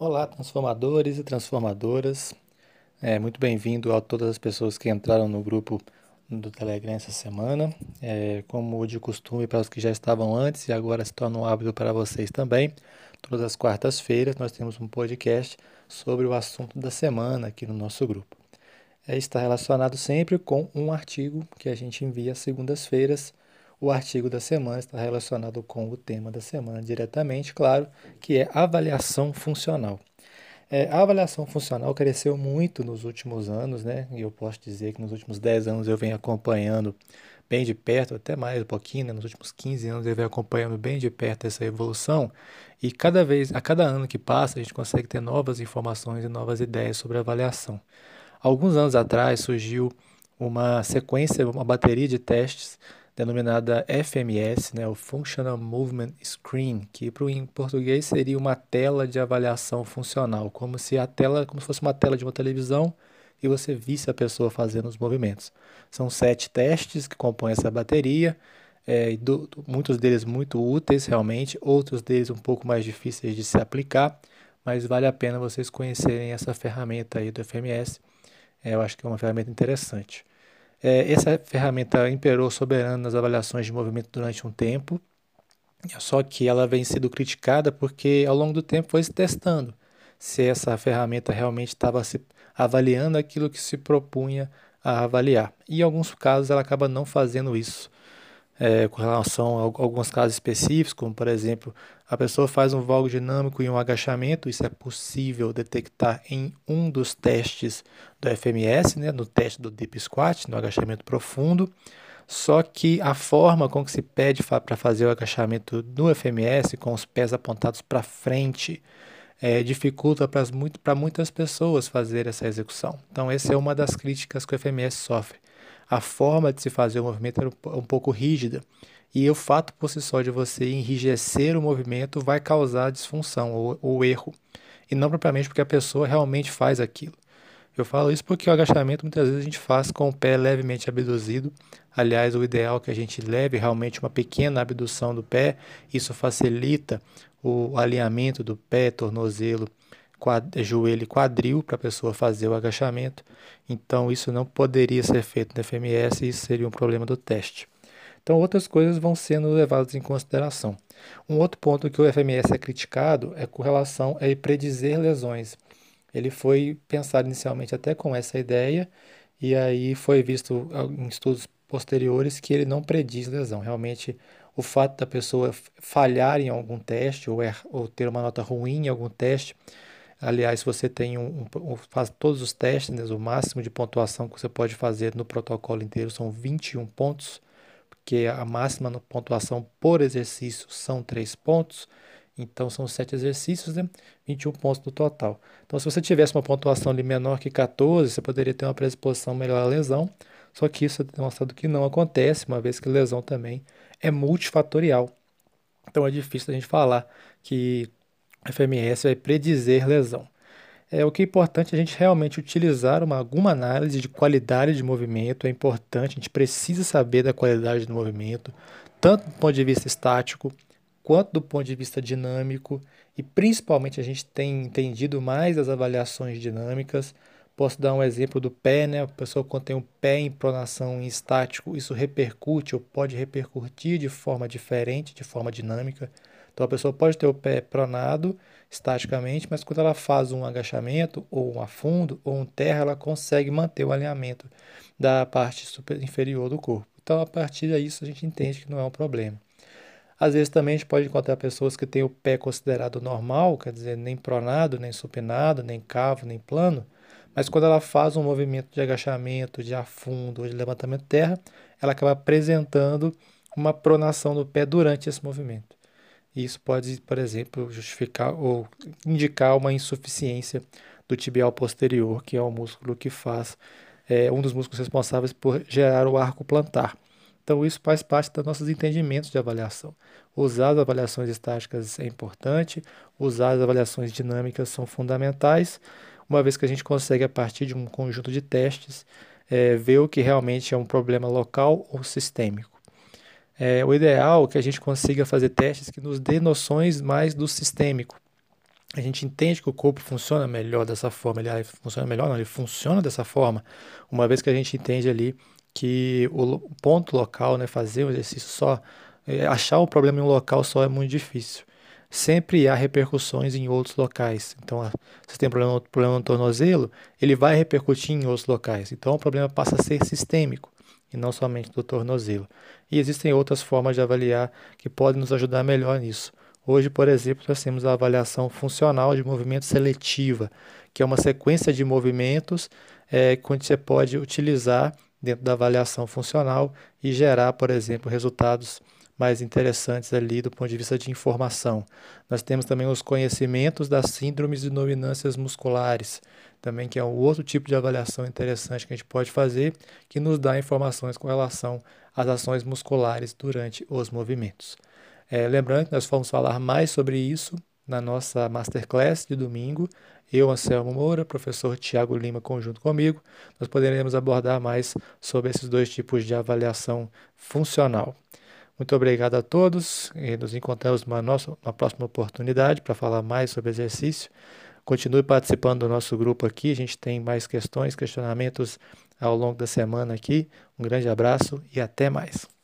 Olá, transformadores e transformadoras. É, muito bem-vindo a todas as pessoas que entraram no grupo do Telegram essa semana. É, como de costume, para os que já estavam antes e agora se torna um hábito para vocês também, todas as quartas-feiras nós temos um podcast sobre o assunto da semana aqui no nosso grupo. É, está relacionado sempre com um artigo que a gente envia às segundas-feiras o artigo da semana está relacionado com o tema da semana diretamente, claro, que é avaliação funcional. É, a avaliação funcional cresceu muito nos últimos anos, né? E eu posso dizer que nos últimos 10 anos eu venho acompanhando bem de perto, até mais um pouquinho, né? nos últimos 15 anos eu venho acompanhando bem de perto essa evolução. E cada vez, a cada ano que passa, a gente consegue ter novas informações e novas ideias sobre avaliação. Alguns anos atrás surgiu uma sequência, uma bateria de testes denominada FMS, né, o Functional Movement Screen, que pro, em português seria uma tela de avaliação funcional, como se a tela, como se fosse uma tela de uma televisão e você visse a pessoa fazendo os movimentos. São sete testes que compõem essa bateria, é, do, muitos deles muito úteis realmente, outros deles um pouco mais difíceis de se aplicar, mas vale a pena vocês conhecerem essa ferramenta aí do FMS. É, eu acho que é uma ferramenta interessante. É, essa ferramenta imperou soberana nas avaliações de movimento durante um tempo, só que ela vem sendo criticada porque ao longo do tempo foi se testando se essa ferramenta realmente estava se avaliando aquilo que se propunha a avaliar. E em alguns casos ela acaba não fazendo isso é, com relação a alguns casos específicos, como por exemplo, a pessoa faz um valgo dinâmico e um agachamento, isso é possível detectar em um dos testes do FMS, né, no teste do Deep Squat, no agachamento profundo. Só que a forma com que se pede para fazer o agachamento no FMS, com os pés apontados para frente, é, dificulta para muitas pessoas fazer essa execução. Então, essa é uma das críticas que o FMS sofre a forma de se fazer o movimento era um pouco rígida. E o fato por si só de você enrijecer o movimento vai causar disfunção ou, ou erro. E não propriamente porque a pessoa realmente faz aquilo. Eu falo isso porque o agachamento muitas vezes a gente faz com o pé levemente abduzido. Aliás, o ideal é que a gente leve realmente uma pequena abdução do pé. Isso facilita o alinhamento do pé, tornozelo quad, joelho e quadril para a pessoa fazer o agachamento. Então, isso não poderia ser feito no FMS e isso seria um problema do teste. Então, outras coisas vão sendo levadas em consideração. Um outro ponto que o FMS é criticado é com relação a predizer lesões. Ele foi pensado inicialmente até com essa ideia, e aí foi visto em estudos posteriores que ele não prediz lesão. Realmente, o fato da pessoa falhar em algum teste ou, er, ou ter uma nota ruim em algum teste Aliás, você tem um, um, faz todos os testes, né, o máximo de pontuação que você pode fazer no protocolo inteiro são 21 pontos, porque a máxima pontuação por exercício são 3 pontos. Então são 7 exercícios, né? 21 pontos no total. Então, se você tivesse uma pontuação ali menor que 14, você poderia ter uma predisposição melhor à lesão. Só que isso é demonstrado que não acontece, uma vez que lesão também é multifatorial. Então é difícil a gente falar que FMS vai predizer lesão. É, o que é importante é a gente realmente utilizar uma, alguma análise de qualidade de movimento, é importante, a gente precisa saber da qualidade do movimento, tanto do ponto de vista estático, quanto do ponto de vista dinâmico, e principalmente a gente tem entendido mais as avaliações dinâmicas. Posso dar um exemplo do pé, né? A pessoa quando tem o um pé em pronação em estático, isso repercute ou pode repercutir de forma diferente, de forma dinâmica. Então a pessoa pode ter o pé pronado estaticamente, mas quando ela faz um agachamento, ou um afundo, ou um terra, ela consegue manter o alinhamento da parte super inferior do corpo. Então a partir disso a gente entende que não é um problema. Às vezes também a gente pode encontrar pessoas que têm o pé considerado normal, quer dizer, nem pronado, nem supinado, nem cavo, nem plano, mas quando ela faz um movimento de agachamento, de afundo ou de levantamento de terra, ela acaba apresentando uma pronação do pé durante esse movimento. Isso pode, por exemplo, justificar ou indicar uma insuficiência do tibial posterior, que é o músculo que faz, é, um dos músculos responsáveis por gerar o arco plantar. Então, isso faz parte dos nossos entendimentos de avaliação. Usar as avaliações estáticas é importante, usar as avaliações dinâmicas são fundamentais, uma vez que a gente consegue, a partir de um conjunto de testes, é, ver o que realmente é um problema local ou sistêmico. É, o ideal é que a gente consiga fazer testes que nos dê noções mais do sistêmico. a gente entende que o corpo funciona melhor dessa forma, ele funciona melhor, não, ele funciona dessa forma, uma vez que a gente entende ali que o ponto local, né, fazer o exercício só, é, achar o problema em um local só é muito difícil. Sempre há repercussões em outros locais. Então, se tem problema, problema no tornozelo, ele vai repercutir em outros locais. Então, o problema passa a ser sistêmico e não somente do tornozelo. E existem outras formas de avaliar que podem nos ajudar melhor nisso. Hoje, por exemplo, nós temos a avaliação funcional de movimento seletiva, que é uma sequência de movimentos é, que você pode utilizar dentro da avaliação funcional e gerar, por exemplo, resultados mais interessantes ali do ponto de vista de informação. Nós temos também os conhecimentos das síndromes e dominâncias musculares, também que é um outro tipo de avaliação interessante que a gente pode fazer, que nos dá informações com relação às ações musculares durante os movimentos. É, lembrando que nós vamos falar mais sobre isso na nossa Masterclass de domingo. Eu, Anselmo Moura, professor Tiago Lima, conjunto comigo, nós poderemos abordar mais sobre esses dois tipos de avaliação funcional. Muito obrigado a todos e nos encontramos numa, nossa, numa próxima oportunidade para falar mais sobre exercício. Continue participando do nosso grupo aqui, a gente tem mais questões, questionamentos ao longo da semana aqui. Um grande abraço e até mais.